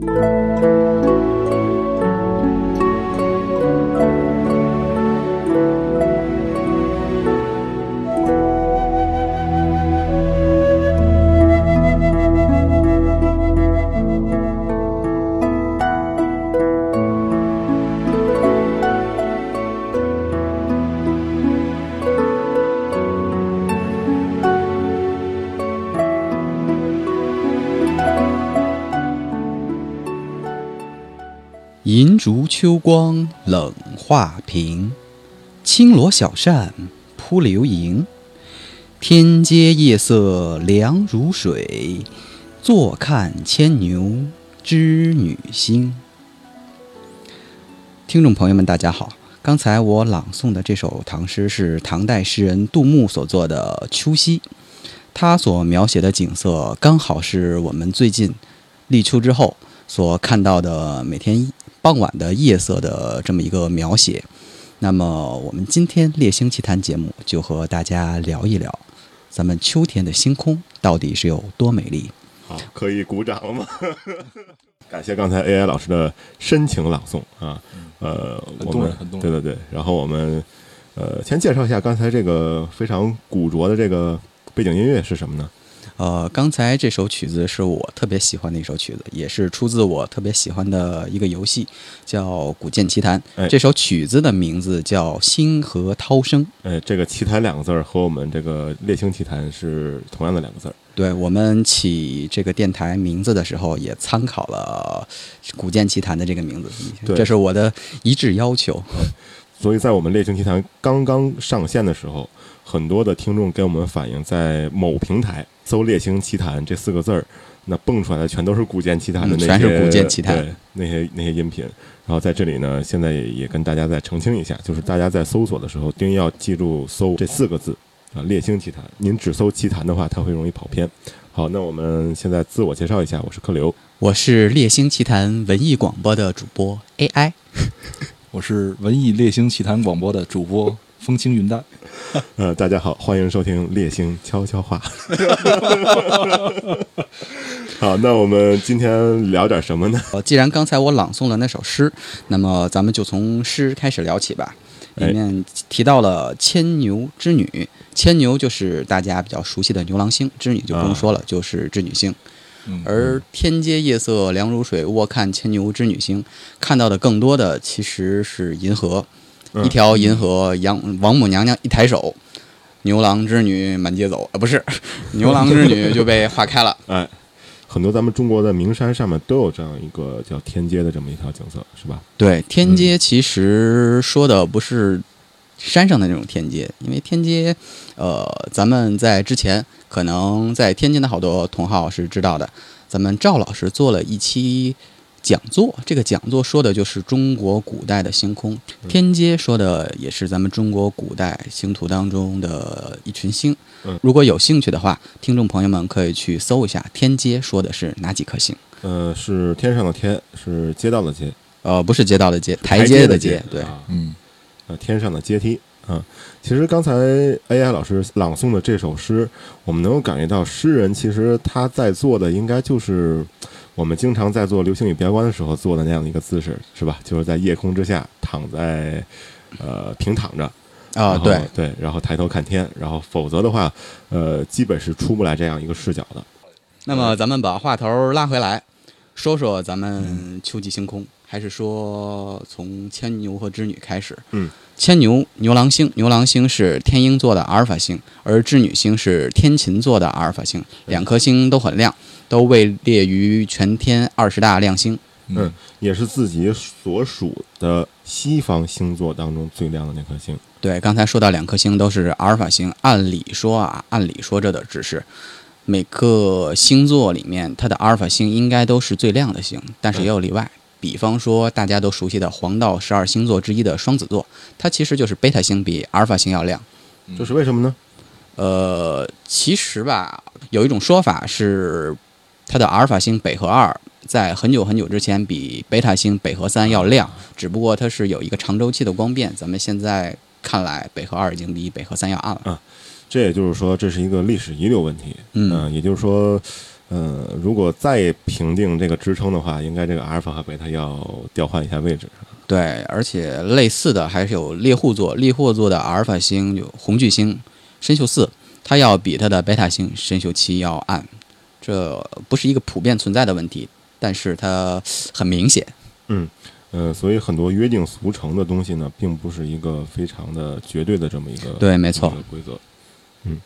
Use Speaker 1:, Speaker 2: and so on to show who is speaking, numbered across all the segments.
Speaker 1: 银烛秋光冷画屏，轻罗小扇扑流萤。天阶夜色凉如水，坐看牵牛织女星。听众朋友们，大家好！刚才我朗诵的这首唐诗是唐代诗人杜牧所作的《秋夕》，他所描写的景色刚好是我们最近立秋之后所看到的每天。傍晚的夜色的这么一个描写，那么我们今天《猎星奇谈》节目就和大家聊一聊，咱们秋天的星空到底是有多美丽。
Speaker 2: 好，可以鼓掌了吗？感谢刚才 AI 老师的深情朗诵啊，呃，我们对对对，然后我们呃先介绍一下刚才这个非常古拙的这个背景音乐是什么呢？
Speaker 1: 呃，刚才这首曲子是我特别喜欢的一首曲子，也是出自我特别喜欢的一个游戏，叫《古剑奇谭》。这首曲子的名字叫《星河涛声》。
Speaker 2: 哎，这个“奇谭”两个字儿和我们这个《猎星奇谭》是同样的两个字儿。
Speaker 1: 对我们起这个电台名字的时候，也参考了《古剑奇谭》的这个名字，这是我的一致要求。
Speaker 2: 所以在我们《猎星奇谭》刚刚上线的时候。很多的听众给我们反映，在某平台搜“猎星奇谭”这四个字儿，那蹦出来的全都是《古剑奇谭》的那些，
Speaker 1: 全是《古剑奇谭》
Speaker 2: 那些那些音频。然后在这里呢，现在也跟大家再澄清一下，就是大家在搜索的时候，一定要记住搜这四个字啊，“猎星奇谭”。您只搜“奇谭”的话，它会容易跑偏。好，那我们现在自我介绍一下，我是客流，
Speaker 1: 我是《猎星奇谭》文艺广播的主播 AI，
Speaker 3: 我是文艺《猎星奇谭》广播的主播风轻云淡。
Speaker 2: 呃，大家好，欢迎收听《猎星悄悄话》。好，那我们今天聊点什么呢？
Speaker 1: 既然刚才我朗诵了那首诗，那么咱们就从诗开始聊起吧。里面提到了牵牛织女，牵牛就是大家比较熟悉的牛郎星，织女就不用说了，就是织女星。而天阶夜色凉如水，卧看牵牛织女星，看到的更多的其实是银河。一条银河，杨王母娘娘一抬手，牛郎织女满街走啊，不是，牛郎织女就被划开了。
Speaker 2: 哎，很多咱们中国的名山上面都有这样一个叫天街的这么一条景色，是吧？
Speaker 1: 对，天街其实说的不是山上的那种天街，因为天街，呃，咱们在之前可能在天津的好多同好是知道的，咱们赵老师做了一期。讲座，这个讲座说的就是中国古代的星空。天阶说的也是咱们中国古代星图当中的一群星。如果有兴趣的话，听众朋友们可以去搜一下天阶说的是哪几颗星。
Speaker 2: 呃，是天上的天，是街道的街。
Speaker 1: 呃，不是街道的街，
Speaker 2: 台
Speaker 1: 阶
Speaker 2: 的
Speaker 1: 阶。对，
Speaker 2: 嗯，呃，天上的阶梯。嗯，其实刚才 AI 老师朗诵的这首诗，我们能够感觉到诗人其实他在做的应该就是。我们经常在做流星雨标观的时候做的那样的一个姿势，是吧？就是在夜空之下躺在，呃，平躺着，
Speaker 1: 啊，对
Speaker 2: 对，然后抬头看天，然后否则的话，呃，基本是出不来这样一个视角的。
Speaker 1: 那么咱们把话头拉回来，说说咱们秋季星空，还是说从牵牛和织女开始？
Speaker 2: 嗯，
Speaker 1: 牵牛牛郎星，牛郎星是天鹰座的阿尔法星，而织女星是天琴座的阿尔法星，两颗星都很亮。都位列于全天二十大亮星，
Speaker 2: 嗯，也是自己所属的西方星座当中最亮的那颗星。
Speaker 1: 对，刚才说到两颗星都是阿尔法星，按理说啊，按理说这的只是每个星座里面它的阿尔法星应该都是最亮的星，但是也有例外。比方说大家都熟悉的黄道十二星座之一的双子座，它其实就是贝塔星比阿尔法星要亮，
Speaker 2: 这是为什么呢？
Speaker 1: 呃，其实吧，有一种说法是。它的阿尔法星北河二在很久很久之前比贝塔星北河三要亮，只不过它是有一个长周期的光变。咱们现在看来，北河二已经比北河三要暗了。
Speaker 2: 啊，这也就是说，这是一个历史遗留问题。嗯，也就是说，呃，如果再评定这个支撑的话，应该这个阿尔法和贝塔要调换一下位置。
Speaker 1: 对，而且类似的还是有猎户座，猎户座的阿尔法星有红巨星深宿四，它要比它的贝塔星深宿七要暗，这不是一个普遍存在的问题，但是它很明显。
Speaker 2: 嗯，呃，所以很多约定俗成的东西呢，并不是一个非常的绝对的这么一个
Speaker 1: 对没错
Speaker 2: 规则。
Speaker 1: 嗯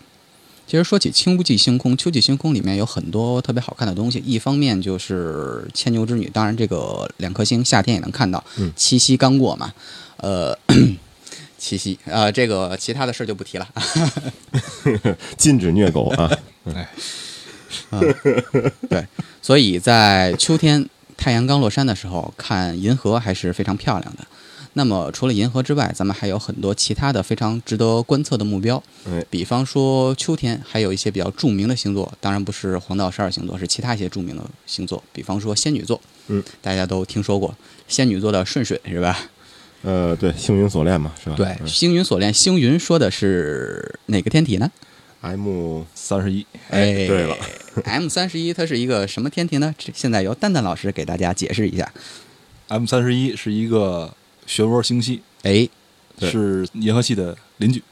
Speaker 1: 其实说起秋季星空，秋季星空里面有很多特别好看的东西。一方面就是牵牛织女，当然这个两颗星夏天也能看到。
Speaker 2: 嗯
Speaker 1: 七夕刚过嘛，呃，七夕，啊，这个其他的事儿就不提了。
Speaker 2: 禁止虐狗啊！
Speaker 1: 对，所以在秋天太阳刚落山的时候，看银河还是非常漂亮的。那么除了银河之外，咱们还有很多其他的非常值得观测的目标。
Speaker 2: 哎，
Speaker 1: 比方说秋天还有一些比较著名的星座，当然不是黄道十二星座，是其他一些著名的星座，比方说仙女座，
Speaker 2: 嗯，
Speaker 1: 大家都听说过仙女座的顺水是吧？
Speaker 2: 呃，对，星云锁链嘛，是吧？
Speaker 1: 对，
Speaker 2: 嗯
Speaker 1: 星云锁链，星云说的是哪个天体呢？
Speaker 2: M
Speaker 3: 三十一，
Speaker 1: 哎，
Speaker 2: 对了，
Speaker 1: M 三十一它是一个什么天体呢？现在由蛋蛋老师给大家解释一下。
Speaker 3: M 三十一是一个漩涡星系，
Speaker 1: 哎，
Speaker 3: 是银河系的邻居。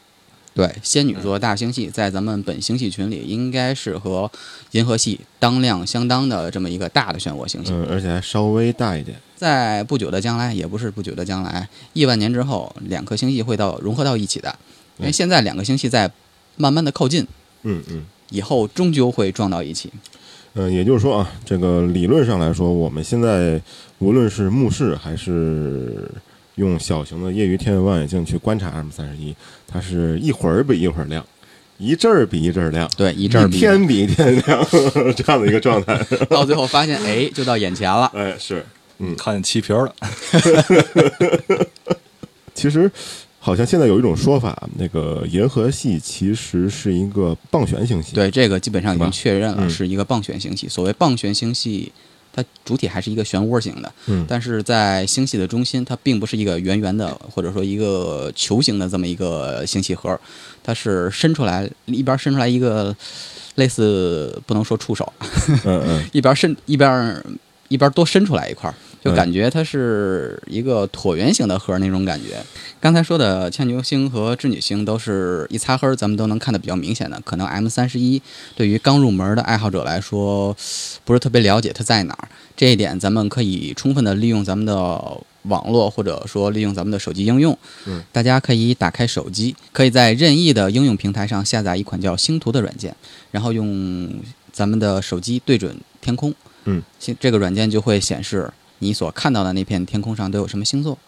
Speaker 1: 对，仙女座大星系在咱们本星系群里，应该是和银河系当量相当的这么一个大的漩涡星系。
Speaker 2: 嗯，而且还稍微大一点。
Speaker 1: 在不久的将来，也不是不久的将来，亿万年之后，两颗星系会到融合到一起的。因为
Speaker 2: 嗯
Speaker 1: 现在两个星系在慢慢的靠近，
Speaker 2: 嗯嗯。
Speaker 1: 以后终究会撞到一起。
Speaker 2: 嗯，也就是说啊，这个理论上来说，我们现在无论是目视还是用小型的业余天文望远镜去观察 M 三十一，它是一会儿比一会儿亮，一阵儿比一阵儿亮，
Speaker 1: 对，一阵儿比一
Speaker 2: 天比一天亮这样的一个状态。
Speaker 1: 到最后发现，哎，就到眼前了。
Speaker 2: 哎，是，嗯
Speaker 3: 看见漆皮儿了，
Speaker 2: 其实好像现在有一种说法，那个银河系其实是一个棒旋星系。，
Speaker 1: 对，这个基本上已经确认了，
Speaker 2: 嗯。
Speaker 1: 是一个棒旋星系。所谓棒旋星系，它主体还是一个漩涡型的，
Speaker 2: 嗯。
Speaker 1: 但是在星系的中心，它并不是一个圆圆的，或者说一个球形的这么一个星系核，它是伸出来，一边伸出来一个类似不能说触手，
Speaker 2: 嗯嗯，
Speaker 1: 一边伸一边一边多伸出来一块儿，就
Speaker 2: 嗯
Speaker 1: 感觉它是一个椭圆形的核那种感觉。刚才说的牵牛星和织女星都是一擦黑儿，咱们都能看得比较明显的。可能 M 三十一对于刚入门的爱好者来说，不是特别了解它在哪儿。这一点咱们可以充分的利用咱们的网络，或者说利用咱们的手机应用。
Speaker 2: 嗯，
Speaker 1: 大家可以打开手机，可以在任意的应用平台上下载一款叫星图的软件，然后用咱们的手机对准天空。
Speaker 2: 嗯，
Speaker 1: 这个软件就会显示你所看到的那片天空上都有什么星座。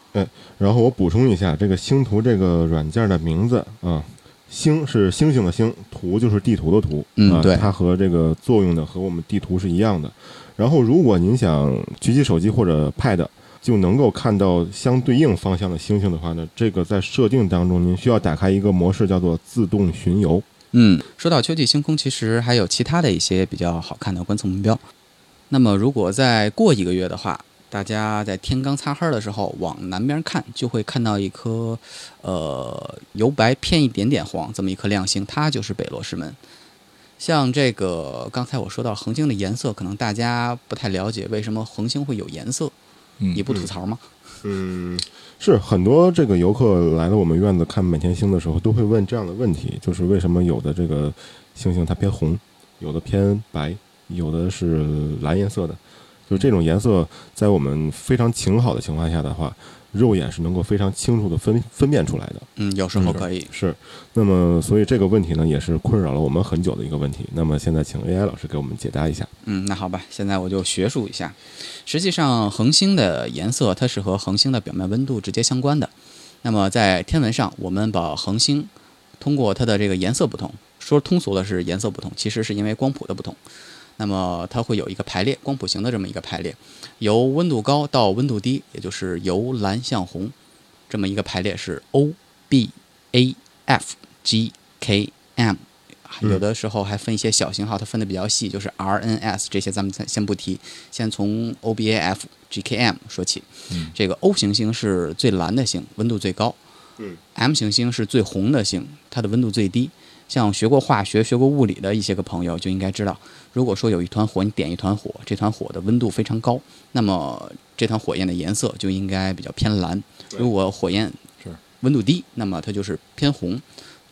Speaker 2: 然后我补充一下，这个星图这个软件的名字啊，星是星星的星，图就是地图的图，啊，
Speaker 1: 嗯对
Speaker 2: 它和这个作用的和我们地图是一样的。然后，如果您想举起手机或者 Pad 就能够看到相对应方向的星星的话呢，这个在设定当中您需要打开一个模式，叫做自动巡游。
Speaker 1: 嗯，说到秋季星空，其实还有其他的一些比较好看的观测目标。那么，如果再过一个月的话，大家在天刚擦黑的时候往南边看，就会看到一颗，呃，由白偏一点点黄这么一颗亮星，它就是北落师门。像这个刚才我说到恒星的颜色，可能大家不太了解，为什么恒星会有颜色？
Speaker 3: 嗯
Speaker 1: 你不吐槽吗？
Speaker 2: 嗯，是很多这个游客来了我们院子看满天星的时候，都会问这样的问题，就是为什么有的这个星星它偏红，有的偏白，有的是蓝颜色的，就这种颜色，在我们非常晴好的情况下的话，肉眼是能够非常清楚的分分辨出来的。
Speaker 1: 嗯，有时候可以。
Speaker 2: 是，那么所以这个问题呢，也是困扰了我们很久的一个问题。那么现在请 AI 老师给我们解答一下。
Speaker 1: 嗯，那好吧，现在我就学术一下。实际上，恒星的颜色它是和恒星的表面温度直接相关的。那么在天文上，我们把恒星通过它的这个颜色不同，说通俗的是颜色不同，其实是因为光谱的不同。那么它会有一个排列，光谱型的这么一个排列，由温度高到温度低，也就是由蓝向红，这么一个排列是 O B A F G K M。有的时候还分一些小型号，它分的比较细，就是 R N S 这些咱们先先不提，先从 O B A F G K M 说起。
Speaker 3: 嗯
Speaker 1: 这个 O 行星是最蓝的星，温度最高。
Speaker 2: 嗯
Speaker 1: ，M 行星是最红的星，它的温度最低。像学过化学、学过物理的一些个朋友就应该知道，如果说有一团火，你点一团火，这团火的温度非常高，那么这团火焰的颜色就应该比较偏蓝；如果火焰
Speaker 3: 是。
Speaker 1: 温度低，那么它就是偏红。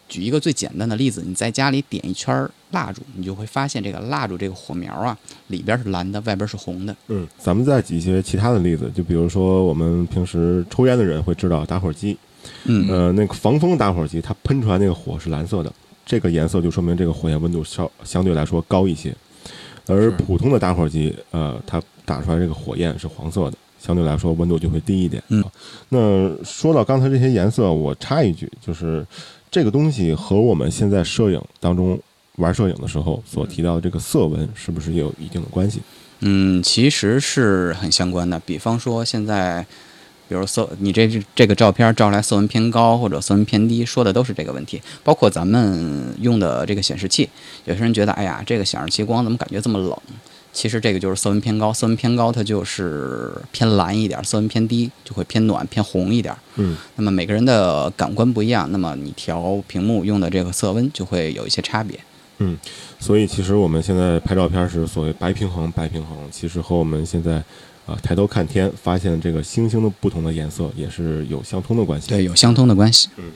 Speaker 1: 举一个最简单的例子，你在家里点一圈儿蜡烛，你就会发现这个蜡烛这个火苗啊，里边是蓝的，外边是红的。
Speaker 2: 嗯，咱们再举一些其他的例子，就比如说我们平时抽烟的人会知道打火机，
Speaker 1: 嗯。
Speaker 2: 呃，那个防风打火机它喷出来那个火是蓝色的，这个颜色就说明这个火焰温度稍相对来说高一些，而普通的打火机，呃，它打出来这个火焰是黄色的，相对来说温度就会低一点。
Speaker 1: 嗯
Speaker 2: 啊，那说到刚才这些颜色，我插一句，就是这个东西和我们现在摄影当中玩摄影的时候所提到的这个色温，是不是也有一定的关系？
Speaker 1: 嗯，其实是很相关的。比方说现在，比如色，你这这个照片照出来色温偏高或者色温偏低，说的都是这个问题。包括咱们用的这个显示器，有些人觉得，哎呀，这个显示器光怎么感觉这么冷？其实这个就是色温偏高，色温偏高它就是偏蓝一点，色温偏低就会偏暖偏红一点。
Speaker 2: 嗯，
Speaker 1: 那么每个人的感官不一样，那么你调屏幕用的这个色温就会有一些差别。
Speaker 2: 嗯所以其实我们现在拍照片时所谓白平衡，白平衡，其实和我们现在啊、抬头看天，发现这个星星的不同的颜色也是有相通的关系。
Speaker 1: 对，有相通的关系。
Speaker 2: 嗯，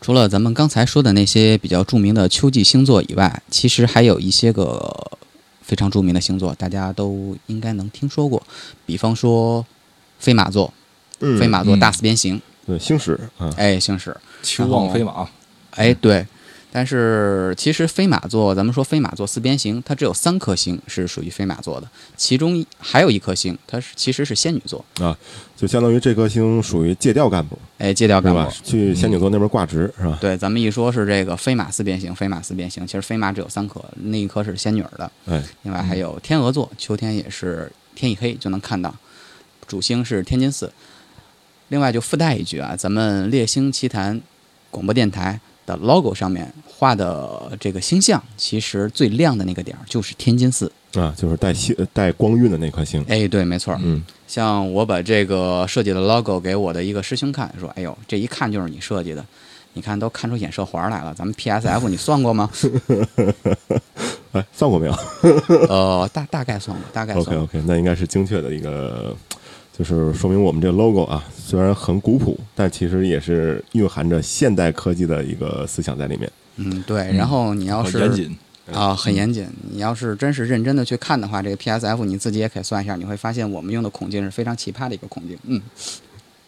Speaker 1: 除了咱们刚才说的那些比较著名的秋季星座以外，其实还有一些个非常著名的星座，大家都应该能听说过。比方说飞马座，
Speaker 2: 嗯，
Speaker 1: 飞马座
Speaker 3: 嗯
Speaker 1: 大四边形，
Speaker 2: 对星矢啊，
Speaker 1: 哎，星矢，
Speaker 3: 秋望飞马，
Speaker 1: 哎，对。但是其实飞马座，咱们说飞马座四边形，它只有三颗星是属于飞马座的，其中还有一颗星，它是其实是仙女座啊，
Speaker 2: 就相当于这颗星属于借调干部，
Speaker 1: 哎，借调干部。？
Speaker 2: 去仙女座那边挂职是吧？
Speaker 1: 对，咱们一说是这个飞马四边形，飞马四边形，其实飞马只有三颗，那一颗是仙女儿的，
Speaker 2: 哎，
Speaker 1: 另外还有天鹅座，秋天也是天一黑就能看到，主星是天津四。另外就附带一句啊，咱们猎星奇谈广播电台的 logo 上面画的这个星象，其实最亮的那个点儿就是天津寺。
Speaker 2: 啊，就是带星带光晕的那颗星。
Speaker 1: 哎，对，没错儿。
Speaker 2: 嗯，
Speaker 1: 像我把这个设计的 logo 给我的一个师兄看，说：“哎呦，这一看就是你设计的，你看都看出衍射环来了。咱们 PSF 你算过吗？
Speaker 2: 哎，算过没有
Speaker 1: 呃，大大概算过，大概算
Speaker 2: ？OK
Speaker 1: 过。
Speaker 2: OK，那应该是精确的一个，就是说明我们这个 logo 啊，虽然很古朴，但其实也是蕴含着现代科技的一个思想在里面。
Speaker 1: 嗯，对。然后你要是
Speaker 3: 很严谨，
Speaker 1: 啊，很严谨。你要是真是认真的去看的话，这个 PSF 你自己也可以算一下，你会发现我们用的孔径是非常奇葩的一个孔径。嗯，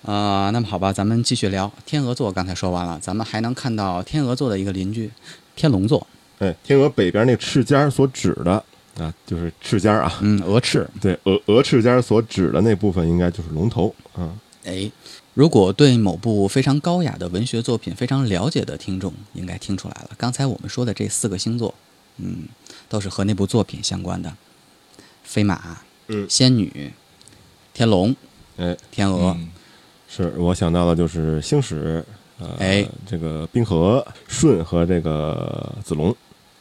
Speaker 1: 呃，那么好吧，咱们继续聊天鹅座。刚才说完了，咱们还能看到天鹅座的一个邻居天龙座。
Speaker 2: 哎，天鹅北边那翅尖所指的啊，就是翅尖儿啊，
Speaker 1: 嗯，鹅翅。
Speaker 2: 对，鹅鹅翅尖儿所指的那部分应该就是龙头啊。
Speaker 1: 哎，如果对某部非常高雅的文学作品非常了解的听众，应该听出来了。刚才我们说的这四个星座，嗯，都是和那部作品相关的。飞马，
Speaker 2: 嗯
Speaker 1: 仙女，天龙，
Speaker 2: 哎，
Speaker 1: 天鹅，
Speaker 3: 嗯
Speaker 2: 是我想到的就是星矢，呃，
Speaker 1: 哎
Speaker 2: 这个冰河、舜和这个子龙。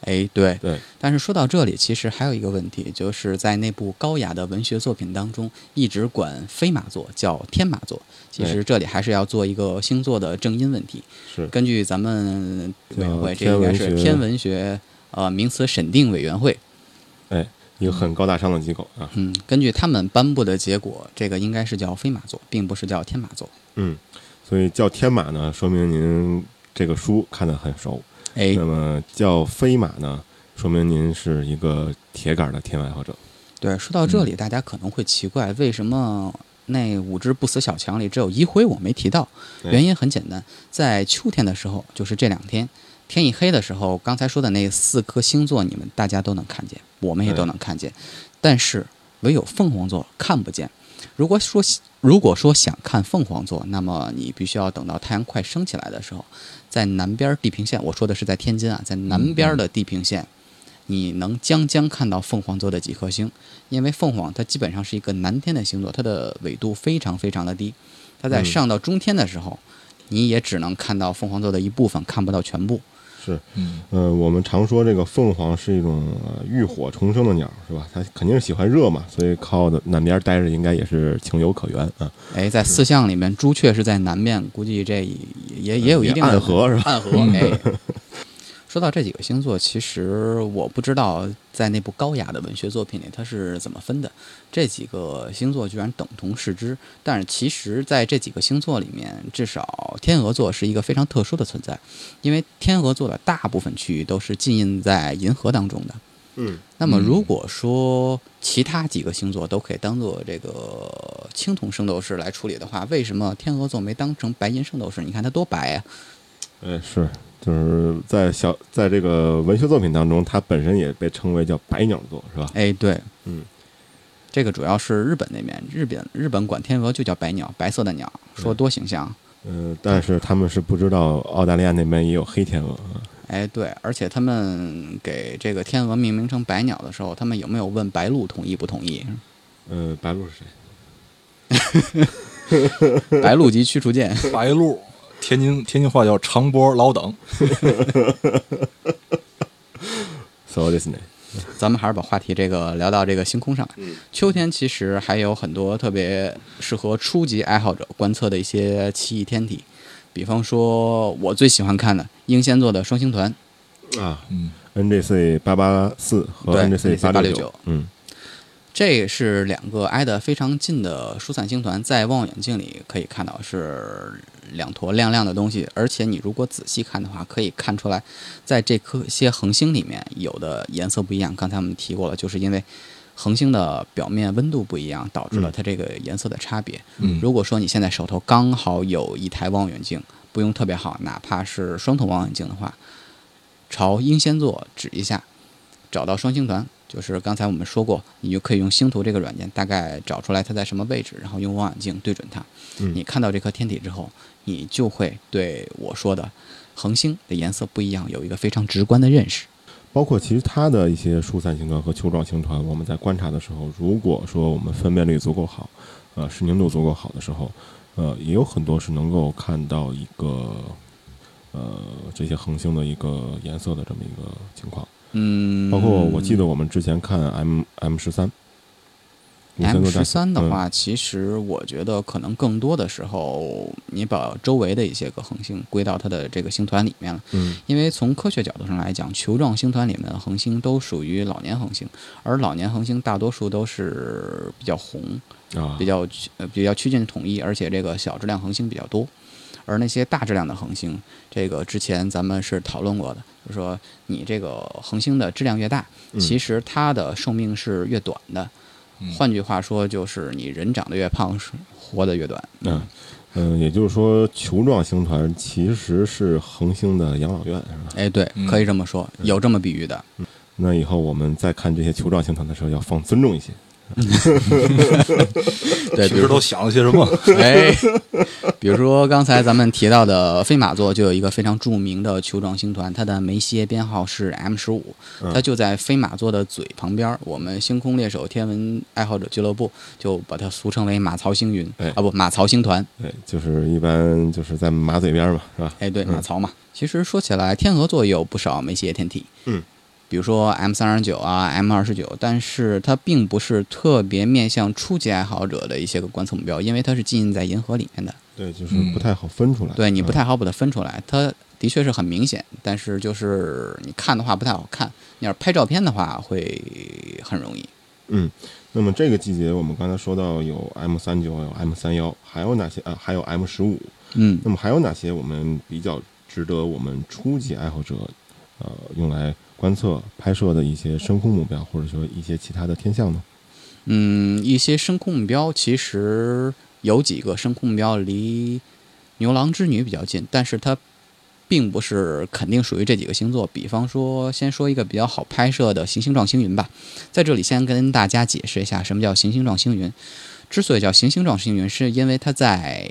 Speaker 1: 哎，对。
Speaker 2: 对，
Speaker 1: 但是说到这里，其实还有一个问题，就是在那部高雅的文学作品当中，一直管飞马座叫天马座。其实这里还是要做一个星座的正音问题。
Speaker 2: 是
Speaker 1: 根据咱们委员会，这应该是
Speaker 2: 天文学
Speaker 1: 呃名词审定委员会。
Speaker 2: 一个很高大上的机构啊。
Speaker 1: 嗯，根据他们颁布的结果，这个应该是叫飞马座，并不是叫天马座。
Speaker 2: 嗯，所以叫天马呢，说明您这个书看得很熟。
Speaker 1: 哎
Speaker 2: 那，么叫飞马呢，说明您是一个铁杆的天文爱好者。
Speaker 1: 对，说到这里，大家可能会奇怪，为什么那五只不死小强里只有一辉我没提到？原因很简单，在秋天的时候，就是这两天天一黑的时候，刚才说的那四颗星座，你们大家都能看见，我们也都能看见，但是唯有凤凰座看不见。如果说如果说想看凤凰座，那么你必须要等到太阳快升起来的时候，在南边地平线，我说的是在天津啊，在南边的地平线，你能将将看到凤凰座的几颗星，因为凤凰它基本上是一个南天的星座，它的纬度非常非常的低，它在上到中天的时候，你也只能看到凤凰座的一部分，看不到全部。
Speaker 2: 是，
Speaker 3: 嗯，
Speaker 2: 呃，我们常说这个凤凰是一种呃浴火重生的鸟，是吧？它肯定是喜欢热嘛，所以靠的南边待着应该也是情有可原啊。
Speaker 1: 哎，在四象里面，朱雀是在南面，估计这也也也有一定的
Speaker 2: 暗合是吧？
Speaker 1: 暗合，
Speaker 3: 嗯
Speaker 1: 哎。说到这几个星座，其实我不知道在那部高雅的文学作品里它是怎么分的。这几个星座居然等同视之，但是其实在这几个星座里面，至少天鹅座是一个非常特殊的存在，因为天鹅座的大部分区域都是浸印在银河当中的。
Speaker 2: 嗯，
Speaker 1: 那么如果说其他几个星座都可以当做这个青铜圣斗士来处理的话，为什么天鹅座没当成白银圣斗士？你看它多白啊！
Speaker 2: 嗯，是，就是在小在这个文学作品当中，它本身也被称为叫白鸟座，是吧？
Speaker 1: 哎，对，
Speaker 2: 嗯，
Speaker 1: 这个主要是日本那边，日本日本管天鹅就叫白鸟，白色的鸟，说多形象。
Speaker 2: 嗯，但是他们是不知道澳大利亚那边也有黑天鹅啊。
Speaker 1: 哎，对，而且他们给这个天鹅命名成白鸟的时候，他们有没有问白鹭同意不同意？
Speaker 2: 呃，白鹭是谁？
Speaker 1: 白鹭级驱除舰。
Speaker 3: 白鹭，天津天津话叫长波老等。
Speaker 2: So this name，
Speaker 1: 咱们还是把话题这个聊到这个星空上。秋天其实还有很多特别适合初级爱好者观测的一些奇异天体，比方说我最喜欢看的英仙座的双星团。
Speaker 2: 啊。
Speaker 3: 嗯
Speaker 2: ，，NGC 八八四和 NGC
Speaker 1: 869
Speaker 2: 六九，嗯。
Speaker 1: 这是两个挨得非常近的疏散星团，在望远镜里可以看到是两坨亮亮的东西，而且你如果仔细看的话，可以看出来，在这颗些恒星里面，有的颜色不一样。刚才我们提过了，就是因为恒星的表面温度不一样，导致了它这个颜色的差别。
Speaker 3: 嗯
Speaker 1: 如果说你现在手头刚好有一台望远镜，不用特别好，哪怕是双筒望远镜的话，朝英仙座指一下，找到双星团，就是刚才我们说过，你就可以用星图这个软件大概找出来它在什么位置，然后用望远镜对准它。
Speaker 2: 嗯
Speaker 1: 你看到这颗天体之后，你就会对我说的恒星的颜色不一样有一个非常直观的认识。
Speaker 2: 包括其实它的一些疏散星团和球状星团，我们在观察的时候，如果说我们分辨率足够好，呃，视宁度足够好的时候，呃，也有很多是能够看到一个呃这些恒星的一个颜色的这么一个情况。
Speaker 1: 嗯，
Speaker 2: 包括我记得我们之前看 M M 十三
Speaker 1: M 十三的，话，其实我觉得可能更多的时候，你把周围的一些个恒星归到它的这个星团里面了。
Speaker 2: 嗯
Speaker 1: 因为从科学角度上来讲，球状星团里面的恒星都属于老年恒星，而老年恒星大多数都是比较红，
Speaker 2: 啊，
Speaker 1: 比较趋呃比较趋近统一，而且这个小质量恒星比较多。而那些大质量的恒星，这个之前咱们是讨论过的，就是说你这个恒星的质量越大，
Speaker 2: 嗯
Speaker 1: 其实它的寿命是越短的。
Speaker 3: 嗯
Speaker 1: 换句话说，就是你人长得越胖，是活得越短。
Speaker 2: 嗯嗯，也就是说，球状星团其实是恒星的养老院，是吧？
Speaker 1: 哎，对，
Speaker 3: 嗯
Speaker 1: 可以这么说，有这么比喻的。
Speaker 2: 那以后我们再看这些球状星团的时候，要放尊重一些。
Speaker 1: 对，比如
Speaker 3: 平时都想了些什么？
Speaker 1: 哎，比如说刚才咱们提到的飞马座，就有一个非常著名的球状星团，它的梅歇编号是 M 十五，
Speaker 2: 嗯
Speaker 1: 它就在飞马座的嘴旁边。我们星空猎手天文爱好者俱乐部就把它俗称为马槽星云，
Speaker 2: 哎
Speaker 1: 啊不，马槽星团。
Speaker 2: 对，就是一般就是在马嘴边嘛，是吧？
Speaker 1: 哎，对，
Speaker 2: 嗯
Speaker 1: 马槽嘛。其实说起来，天鹅座也有不少梅歇天体，
Speaker 2: 嗯，
Speaker 1: 比如说 M 三十九啊，M 二十九，但是它并不是特别面向初级爱好者的一些个观测目标，因为它是浸在银河里面的。
Speaker 2: 对，就是不太好分出来。
Speaker 1: 对你不
Speaker 2: 嗯
Speaker 1: 太好把它分出来，它的确是很明显，但是就是你看的话不太好看。你要是拍照片的话，会很容易。
Speaker 2: 嗯。那么这个季节，我们刚才说到有 M 三九，有 M 三幺，还有哪些啊？还有 M 十五。
Speaker 1: 嗯
Speaker 2: 那么还有哪些我们比较值得我们初级爱好者呃用来观测、拍摄的一些深空目标，或者说一些其他的天象呢？
Speaker 1: 嗯，一些深空目标其实有几个深空目标离牛郎织女比较近，但是它并不是肯定属于这几个星座。比方说，先说一个比较好拍摄的行星状星云吧，在这里先跟大家解释一下什么叫行星状星云。之所以叫行星状星云，是因为它在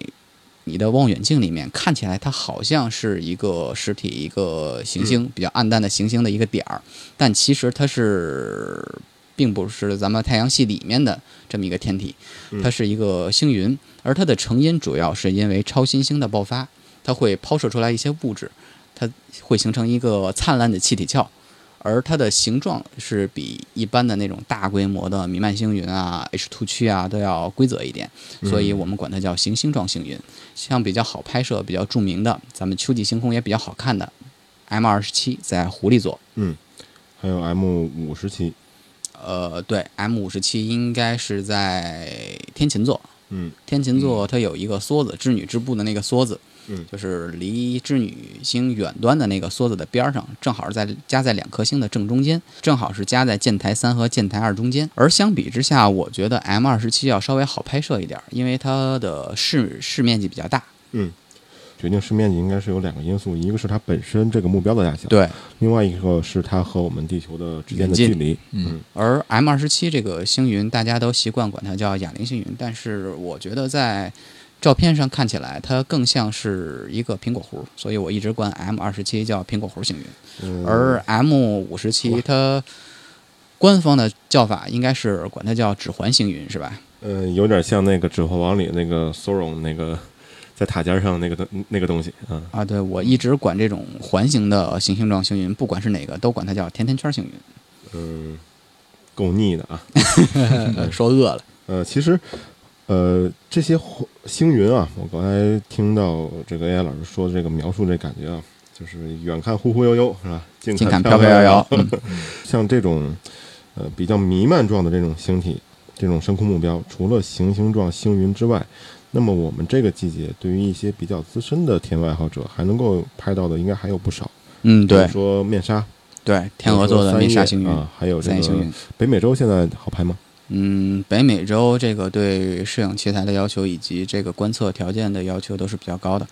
Speaker 1: 你的望远镜里面看起来，它好像是一个实体、一个行星，比较暗淡的行星的一个点儿，但其实它是并不是咱们太阳系里面的这么一个天体，它是一个星云，而它的成因主要是因为超新星的爆发，它会抛射出来一些物质，它会形成一个灿烂的气体壳。而它的形状是比一般的那种大规模的弥漫星云啊、H 突区啊都要规则一点，所以我们管它叫行星状星云。像比较好拍摄、比较著名的，咱们秋季星空也比较好看的 M 二十七在狐狸座，
Speaker 2: 嗯，还有 M 五十七，
Speaker 1: 呃，对，M 五十七应该是在天琴座。
Speaker 2: 嗯
Speaker 1: 天琴座它有一个梭子，织女织布的那个梭子，
Speaker 2: 嗯。
Speaker 1: 就是离织女星远端的那个梭子的边儿上，正好是在夹在两颗星的正中间，正好是夹在箭台三和箭台二中间。而相比之下，我觉得 M 二十七要稍微好拍摄一点儿，因为它的视视面积比较大。
Speaker 2: 嗯，决定视面积应该是有两个因素，一个是它本身这个目标的大小，，
Speaker 1: 对，
Speaker 2: 另外一个是它和我们地球的之间的距离，
Speaker 3: 嗯。
Speaker 1: 而 M 二十七这个星云，大家都习惯管它叫哑铃星云，但是我觉得在照片上看起来，它更像是一个苹果核，所以我一直管 M 二十七叫苹果核星云。
Speaker 2: 嗯，
Speaker 1: 而 M 五十七它官方的叫法应该是管它叫指环星云，是吧？
Speaker 2: 呃，有点像那个《指环王》里那个 Sauron 那个在塔尖上那个东那个东西啊，
Speaker 1: 啊，对，我一直管这种环形的行星状星云，不管是哪个，都管它叫甜甜圈星云。
Speaker 2: 嗯，够腻的啊。
Speaker 1: 呃 说饿了，
Speaker 2: 呃，其实，呃，这些火星云啊，我刚才听到这个 AI 老师说的这个描述，这感觉啊，就是远看忽忽悠悠是吧？近
Speaker 1: 近看
Speaker 2: 飘
Speaker 1: 飘摇摇。嗯
Speaker 2: 像这种呃比较弥漫状的这种星体，这种深空目标，除了行星状星云之外，那么我们这个季节对于一些比较资深的天文爱好者，还能够拍到的应该还有不少。
Speaker 1: 嗯，对
Speaker 2: 比如说面纱，
Speaker 1: 对，天鹅座的面纱星云，
Speaker 2: 啊，还有这个。北美洲现在好拍吗？
Speaker 1: 嗯，北美洲这个对摄影器材的要求以及这个观测条件的要求都是比较高的。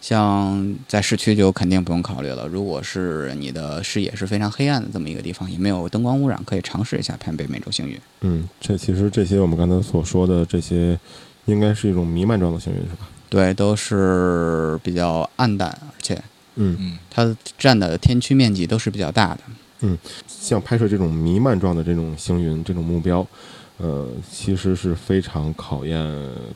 Speaker 1: 像在市区就肯定不用考虑了。如果是你的视野是非常黑暗的这么一个地方，也没有灯光污染，可以尝试一下拍北美洲星云。
Speaker 2: 嗯，这其实这些我们刚才所说的这些，应该是一种弥漫状的星云，是吧？
Speaker 1: 对，都是比较暗淡，而且
Speaker 2: 嗯，
Speaker 3: 嗯
Speaker 1: 它占的天区面积都是比较大的。
Speaker 2: 像拍摄这种弥漫状的这种星云这种目标，呃，其实是非常考验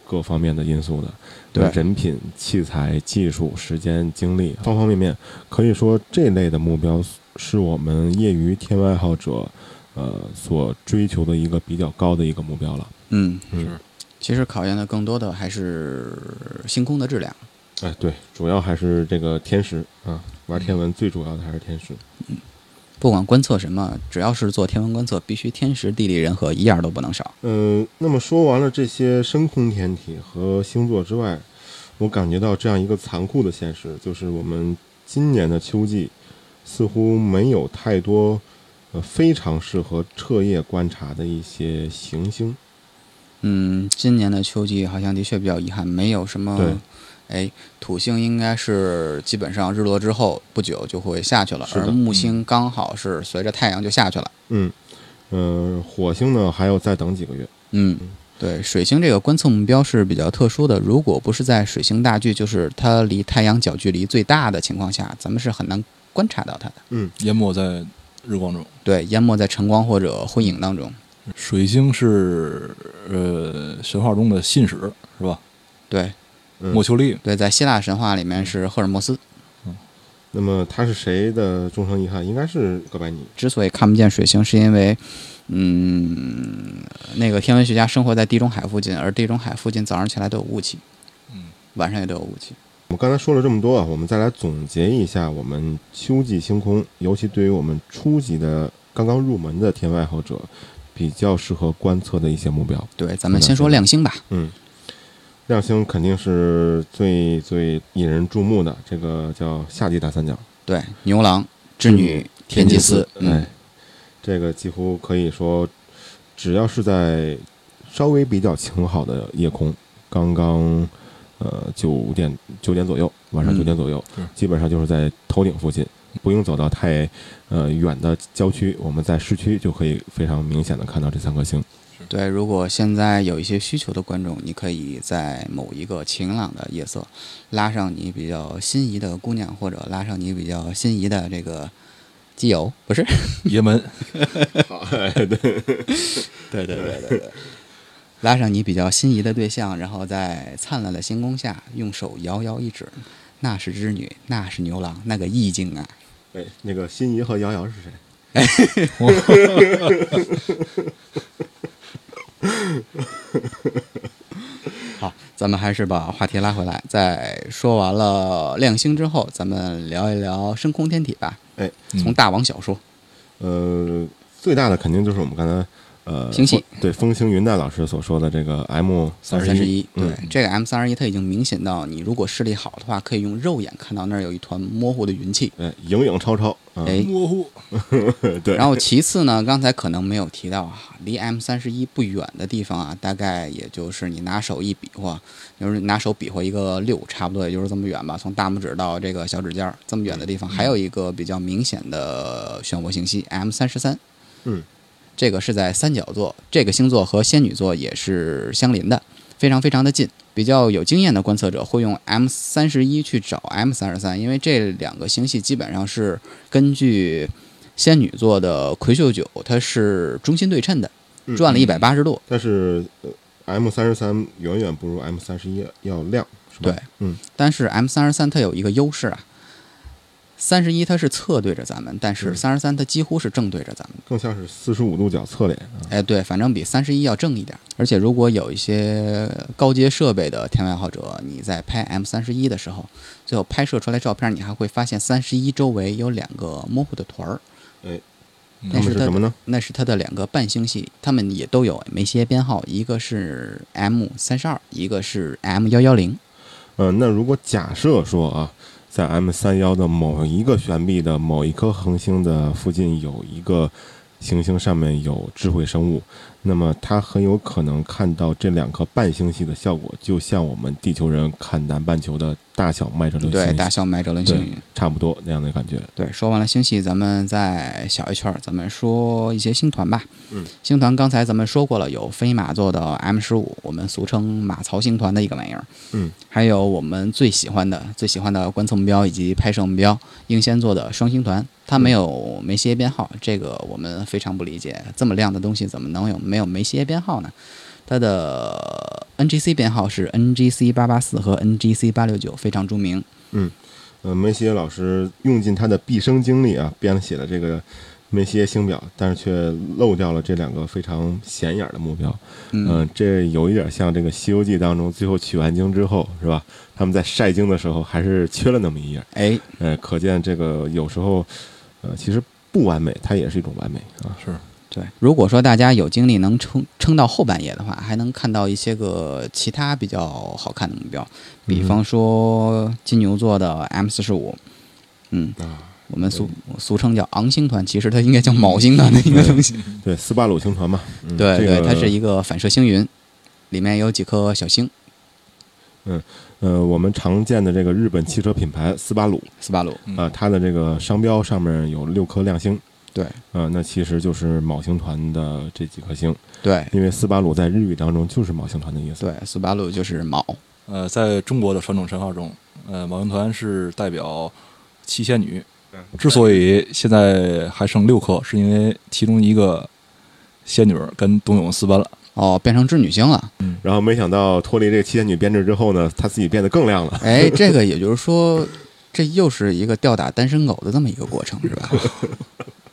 Speaker 2: 各方面的因素的，
Speaker 1: 对。
Speaker 2: 人品、器材、技术、时间、精力方方面面，可以说这类的目标是我们业余天文爱好者，呃，所追求的一个比较高的一个目标了。
Speaker 1: 嗯，
Speaker 2: 嗯。
Speaker 3: 是，
Speaker 1: 其实考验的更多的还是星空的质量。
Speaker 2: 哎，对，主要还是这个天时啊，玩天文最主要的还是天时。
Speaker 1: 不管观测什么，只要是做天文观测，必须天时地利人和，一样都不能少。
Speaker 2: 嗯，那么说完了这些深空天体和星座之外，我感觉到这样一个残酷的现实，就是我们今年的秋季似乎没有太多呃非常适合彻夜观察的一些行星。
Speaker 1: 嗯，今年的秋季好像的确比较遗憾，没有什么。
Speaker 2: 对
Speaker 1: 哎，土星应该是基本上日落之后不久就会下去了，而木星刚好是随着太阳就下去了。
Speaker 2: 嗯，呃，火星呢还要再等几个月。
Speaker 1: 嗯，对，水星这个观测目标是比较特殊的，如果不是在水星大距，就是它离太阳角距离最大的情况下，咱们是很难观察到它的。
Speaker 3: 嗯淹没在日光中。
Speaker 1: 对，淹没在晨光或者辉影当中。
Speaker 3: 水星是呃神话中的信使是吧？
Speaker 1: 对
Speaker 2: 嗯
Speaker 3: 莫丘利，
Speaker 1: 对，在希腊神话里面是赫尔墨斯。
Speaker 2: 那么他是谁的终生遗憾？应该是哥白尼。
Speaker 1: 之所以看不见水星，是因为，嗯，那个天文学家生活在地中海附近，而地中海附近早上起来都有雾气，
Speaker 3: 嗯，
Speaker 1: 晚上也都有雾气。
Speaker 2: 我们刚才说了这么多啊，我们再来总结一下我们秋季星空，尤其对于我们初级的刚刚入门的天文爱好者，比较适合观测的一些目标。
Speaker 1: 对，咱们先说亮星吧。
Speaker 2: 嗯，亮星肯定是最最引人注目的，这个叫夏季大三角，
Speaker 1: 对，牛郎、织女、天祭司。嗯
Speaker 2: 哎，，这个几乎可以说，只要是在稍微比较晴好的夜空，刚刚呃九点九点左右，晚上
Speaker 1: 嗯
Speaker 2: 九点左右，
Speaker 3: 是
Speaker 2: 基本上就是在头顶附近，不用走到太呃远的郊区，我们在市区就可以非常明显的看到这三颗星。
Speaker 1: 对，如果现在有一些需求的观众，你可以在某一个晴朗的夜色，拉上你比较心仪的姑娘，或者拉上你比较心仪的这个基友，不是？
Speaker 3: 爷们，
Speaker 2: 对，
Speaker 1: 对对对对对，拉上你比较心仪的对象，然后在灿烂的星空下，用手遥遥一指，那是织女，那是牛郎，那个意境啊！
Speaker 2: 哎，那个心仪和瑶瑶是谁？
Speaker 1: 好，咱们还是把话题拉回来，在说完了亮星之后，咱们聊一聊深空天体吧。
Speaker 2: 哎，
Speaker 1: 从大往小说，
Speaker 2: 呃，最大的肯定就是我们刚才呃
Speaker 1: 星系
Speaker 2: 对风行云淡老师所说的这个 M
Speaker 1: 三
Speaker 2: 十
Speaker 1: 十一，对、
Speaker 2: 嗯
Speaker 1: 这个 M 三十一，它已经明显到你如果视力好的话，可以用肉眼看到那儿有一团模糊的云气。
Speaker 2: 嗯，影影绰绰啊，
Speaker 1: 哎，
Speaker 3: 模糊，
Speaker 2: 对，
Speaker 1: 然后其次呢，刚才可能没有提到啊，离 M 三十一不远的地方啊，大概也就是你拿手一比划，就是拿手比划一个六，差不多也就是这么远吧，从大拇指到这个小指尖儿这么远的地方，还有一个比较明显的漩涡星系 M 三十三。
Speaker 2: 嗯，
Speaker 1: 这个是在三角座，这个星座和仙女座也是相邻的，非常非常的近。比较有经验的观测者会用 M 三十一去找 M 三十三，因为这两个星系基本上是根据仙女座的魁宿九，它是中心对称的，
Speaker 2: 嗯
Speaker 1: 转了一百八十度。
Speaker 2: 但是呃 M 三十三远远不如 M 三十一要亮，是吧？
Speaker 1: 对，
Speaker 2: 嗯，
Speaker 1: 但是 M 三十三它有一个优势啊，三十一它是侧对着咱们，但是
Speaker 2: 嗯
Speaker 1: 三十三它几乎是正对着咱们。
Speaker 2: 更像是四十五度角侧脸啊。
Speaker 1: 哎，对，反正比三十一要正一点。而且如果有一些高阶设备的天文爱好者，你在拍 M 三十一的时候，最后拍摄出来照片，你还会发现三十一周围有两个模糊的团儿，
Speaker 2: 哎，那
Speaker 1: 是它
Speaker 2: 是什么呢？
Speaker 1: 那是它的两个半星系，它们也都有梅西耶编号，一个是 M 三十二，一个是 M 幺幺零。
Speaker 2: 呃，那如果假设说啊，在 M 三幺的某一个悬臂的某一颗恒星的附近有一个行星上面有智慧生物，那么它很有可能看到这两颗半星系的效果，就像我们地球人看南半球的大小麦哲伦
Speaker 1: 对，
Speaker 2: 星系
Speaker 1: 大小麦哲伦星
Speaker 2: 对
Speaker 1: 云。
Speaker 2: 差不多那样的感觉。
Speaker 1: 对，说完了星系，咱们再小一圈儿，咱们说一些星团吧。
Speaker 2: 嗯，
Speaker 1: 星团刚才咱们说过了，有飞马座的 M 十五，我们俗称马槽星团的一个玩意儿。
Speaker 2: 嗯，
Speaker 1: 还有我们最喜欢的、最喜欢的观测目标以及拍摄目标英仙座的双星团，它没有梅西耶编号，这个我们非常不理解。这么亮的东西怎么能有没有梅西耶编号呢？它的 NGC 编号是 NGC 八八四和 NGC 八六九，非常著名。
Speaker 2: 嗯呃，梅西耶老师用尽他的毕生精力啊，编写了这个梅西耶星表，但是却漏掉了这两个非常显眼的目标。
Speaker 1: 嗯，
Speaker 2: 嗯，这有一点像这个《西游记》当中，最后取完经之后，是吧？他们在晒经的时候，还是缺了那么一页。
Speaker 1: 哎，
Speaker 2: 呃，可见这个有时候，呃，其实不完美，它也是一种完美啊。
Speaker 3: 是
Speaker 1: 对，如果说大家有精力能撑撑到后半夜的话，还能看到一些个其他比较好看的目标，比
Speaker 2: 嗯
Speaker 1: 方说金牛座的 M 四十五，嗯，
Speaker 2: 啊，
Speaker 1: 我们俗俗称叫昂星团，其实它应该叫昴星团的一个东西。
Speaker 2: 对，斯巴鲁星团嘛。嗯、
Speaker 1: 对对，
Speaker 2: 这个
Speaker 1: 它是一个反射星云，里面有几颗小星，嗯
Speaker 2: 呃，我们常见的这个日本汽车品牌斯巴鲁
Speaker 1: 斯巴鲁。
Speaker 3: 嗯
Speaker 2: 啊、它的这个商标上面有六颗亮星。
Speaker 1: 对
Speaker 2: 呃、那其实就是昴星团的这几颗星，
Speaker 1: 对
Speaker 2: 因为斯巴鲁在日语当中就是昴星团的意思。
Speaker 1: 对，斯巴鲁就是昴。
Speaker 3: 呃，在中国的传统神话中，呃，昴星团是代表七仙女。之所以现在还剩六颗，是因为其中一个仙女跟董永私奔了。
Speaker 1: 哦，变成织女星了。
Speaker 2: 嗯然后没想到脱离这个七仙女编制之后呢，她自己变得更亮了。
Speaker 1: 哎，这个也就是说，这又是一个吊打单身狗的这么一个过程，是吧？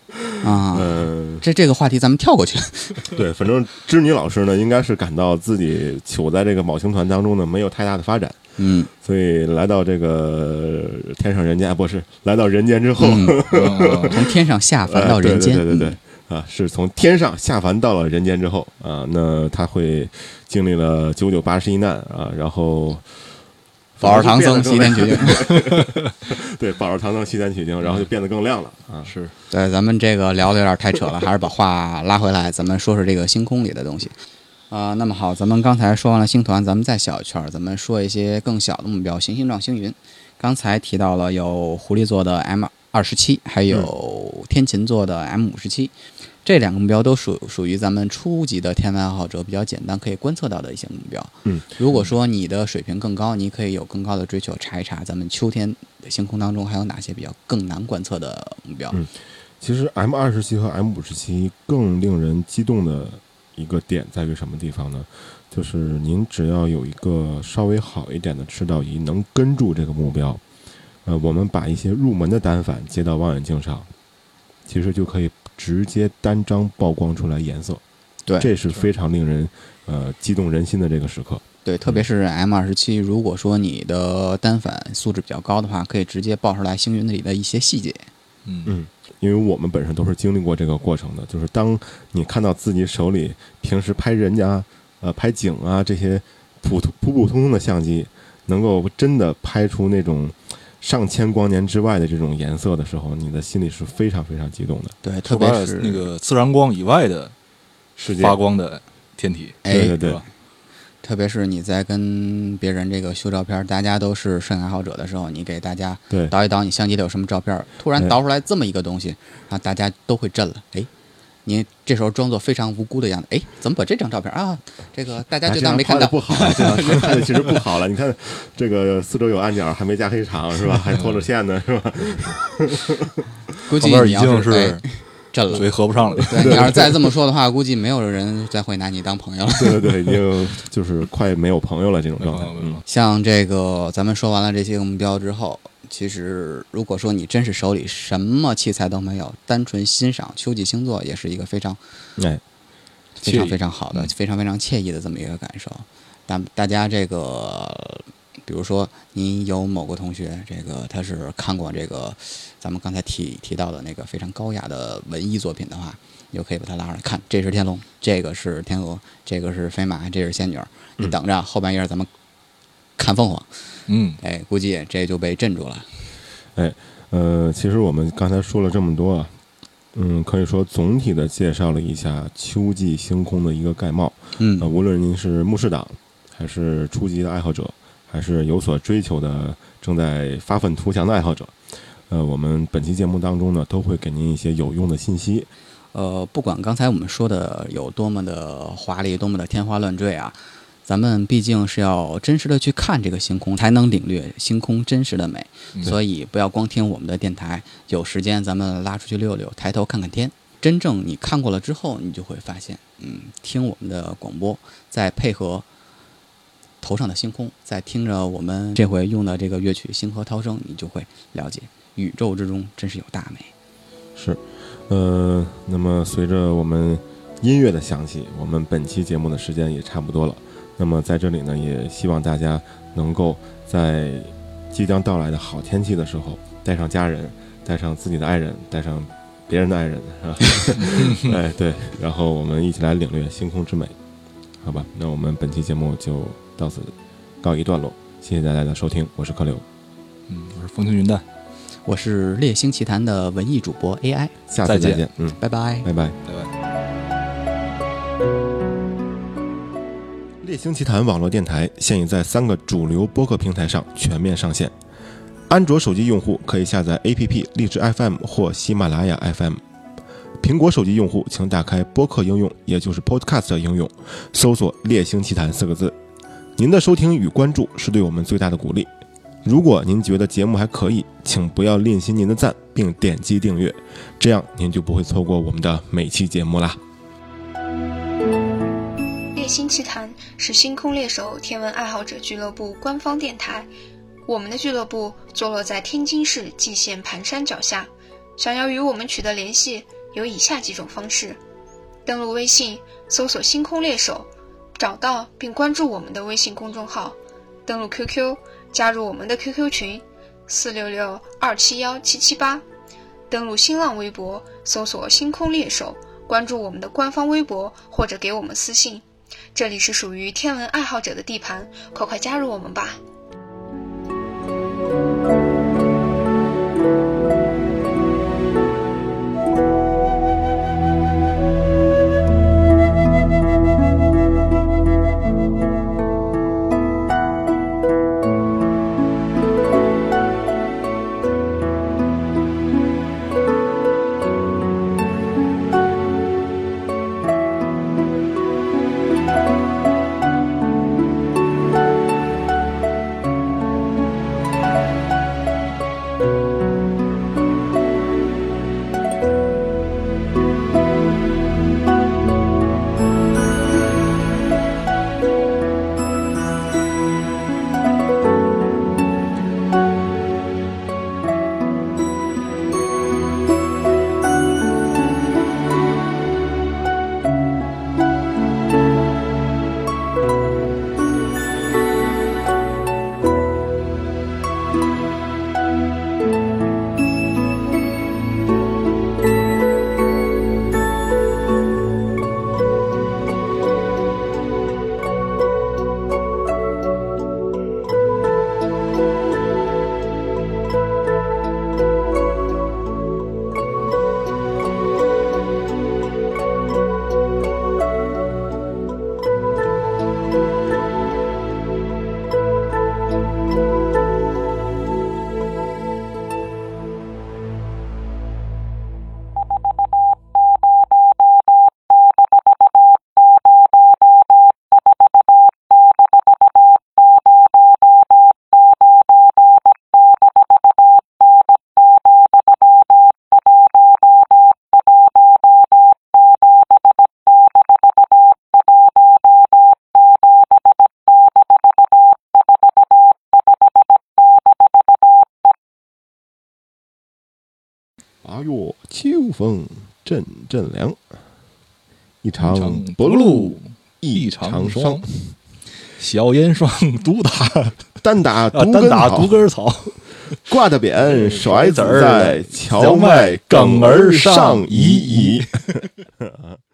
Speaker 1: 啊，
Speaker 2: 嗯、
Speaker 1: 这这个话题咱们跳过去。
Speaker 2: 对，反正织女老师呢，应该是感到自己处在这个昴星团当中呢，没有太大的发展，
Speaker 1: 嗯，
Speaker 2: 所以来到这个天上人间，啊不是来到人间之后，
Speaker 1: 从天上下凡
Speaker 2: 呃
Speaker 1: 到人间，
Speaker 2: 对对对对
Speaker 1: 嗯。
Speaker 2: 对啊，是从天上下凡到了人间之后啊，那他会经历了九九八十一难啊，然后
Speaker 1: 保尔唐僧西天取经。
Speaker 2: 对，保尔唐僧西天取经，然后就变得更亮了啊。
Speaker 3: 是
Speaker 1: 对，咱们这个聊的有点太扯了，还是把话拉回来，咱们说说这个星空里的东西。啊、那么好，咱们刚才说完了星团，咱们再小一圈儿，咱们说一些更小的目标，行星状星云。刚才提到了有狐狸座的 M 二十七，还有天琴座的 M 五十七，这两个目标都属属于咱们初级的天文爱好者比较简单可以观测到的一些目标。
Speaker 2: 嗯，
Speaker 1: 如果说你的水平更高，你可以有更高的追求，查一查咱们秋天的星空当中还有哪些比较更难观测的目标。
Speaker 2: 嗯其实 M 二十七和 M 五十七更令人激动的一个点在于什么地方呢？就是您只要有一个稍微好一点的赤道仪，能跟住这个目标，呃，我们把一些入门的单反接到望远镜上，其实就可以直接单张曝光出来颜色。
Speaker 1: 对
Speaker 2: 这是非常令人呃激动人心的这个时刻。
Speaker 1: 对，特别是 M 二十七，如果说你的单反素质比较高的话，可以直接爆出来星云里的一些细节。
Speaker 3: 嗯
Speaker 2: 嗯，因为我们本身都是经历过这个过程的，就是当你看到自己手里平时拍人家、呃拍景啊这些普通普普通通的相机，能够真的拍出那种上千光年之外的这种颜色的时候，你的心里是非常非常激动的。
Speaker 1: 对，特别是
Speaker 3: 那个自然光以外的
Speaker 2: 世界
Speaker 3: 发光的天体，
Speaker 1: 哎，
Speaker 2: 对对？
Speaker 1: 特别是你在跟别人这个修照片，大家都是摄影爱好者的时候，你给大家
Speaker 2: 对
Speaker 1: 导一导你相机里有什么照片，突然
Speaker 2: 哎
Speaker 1: 导出来这么一个东西，然后大家都会震了。哎，你这时候装作非常无辜的样子，哎，怎么把这张照片啊？这个大家就当没看到。
Speaker 2: 不好，拍的其实不好了。你看这个四周有暗角，还没加黑场是吧？还拖着线呢是吧？
Speaker 1: 估计
Speaker 3: 已经是
Speaker 1: 哎震了。
Speaker 3: 嘴合不上了。
Speaker 1: 对，你要是再这么说的话，估计没有人再会拿你当朋友了。
Speaker 2: 对对对，已经就是快没有朋友了这种状态
Speaker 1: 像这个，咱们说完了这些个目标之后，其实如果说你真是手里什么器材都没有，单纯欣赏秋季星座，也是一个非常
Speaker 2: 哎，
Speaker 1: 非常非常好的、
Speaker 3: 嗯
Speaker 1: 非常非常惬意的这么一个感受。大大家这个，比如说您有某个同学，这个他是看过这个咱们刚才提提到的那个非常高雅的文艺作品的话，你就可以把它拉出来看。这是天龙，这个是天鹅，这个是飞马，这是仙女儿。你
Speaker 2: 嗯
Speaker 1: 等着后半夜咱们看凤凰，
Speaker 3: 嗯，
Speaker 1: 哎，估计这就被镇住了。
Speaker 2: 哎呃，其实我们刚才说了这么多啊，嗯，可以说总体的介绍了一下秋季星空的一个概貌。
Speaker 1: 嗯
Speaker 2: 呃，无论您是目视党，还是初级的爱好者，还是有所追求的正在发愤图强的爱好者，呃，我们本期节目当中呢，都会给您一些有用的信息。
Speaker 1: 呃，不管刚才我们说的有多么的华丽，多么的天花乱坠啊，咱们毕竟是要真实的去看这个星空，才能领略星空真实的美。
Speaker 3: 嗯
Speaker 1: 所以不要光听我们的电台，有时间咱们拉出去溜溜，抬头看看天。真正你看过了之后，你就会发现，嗯，听我们的广播，再配合头上的星空，再听着我们这回用的这个乐曲《星河涛声》，你就会了解宇宙之中真是有大美。
Speaker 2: 是，呃，那么随着我们音乐的响起，我们本期节目的时间也差不多了。那么在这里呢，也希望大家能够在即将到来的好天气的时候，带上家人，带上自己的爱人，带上别人的爱人，是吧？哎，对，然后我们一起来领略星空之美，好吧？那我们本期节目就到此告一段落，谢谢大家的收听，我是柯流，
Speaker 3: 嗯，我是风轻云淡，
Speaker 1: 我是猎星奇谈的文艺主播 AI，
Speaker 2: 下次
Speaker 3: 再见
Speaker 2: 再见，嗯，
Speaker 1: 拜拜。
Speaker 2: 拜拜。
Speaker 3: 拜拜。
Speaker 2: 猎星奇谈网络电台现已在三个主流播客平台上全面上线。安卓手机用户可以下载 APP 荔枝 FM 或喜马拉雅 FM。苹果手机用户请打开播客应用，也就是 Podcast 应用，搜索“猎星奇谈”四个字。您的收听与关注是对我们最大的鼓励。如果您觉得节目还可以，请不要吝惜您的赞，并点击订阅，这样您就不会错过我们的每期节目啦。
Speaker 4: 星奇谈是星空猎手天文爱好者俱乐部官方电台。我们的俱乐部坐落在天津市蓟县盘山脚下。想要与我们取得联系，有以下几种方式：登录微信，搜索“星空猎手”，找到并关注我们的微信公众号；登录 QQ，加入我们的 QQ 群四六六二七幺七七八；登录新浪微博，搜索“星空猎手”，关注我们的官方微博或者给我们私信。这里是属于天文爱好者的地盘，快快加入我们吧！
Speaker 2: 八月秋风阵阵凉，一场
Speaker 3: 一场
Speaker 2: 不
Speaker 3: 不露
Speaker 2: 一
Speaker 3: 一场
Speaker 2: 场
Speaker 3: 霜，小烟霜，独打
Speaker 2: 单打
Speaker 3: 啊，
Speaker 2: 独根草
Speaker 3: 单打独，根草，
Speaker 2: 挂的扁，甩子在荞
Speaker 3: 荞
Speaker 2: 麦
Speaker 3: 麦
Speaker 2: 梗
Speaker 3: 梗儿
Speaker 2: 儿上
Speaker 3: 移
Speaker 2: 移。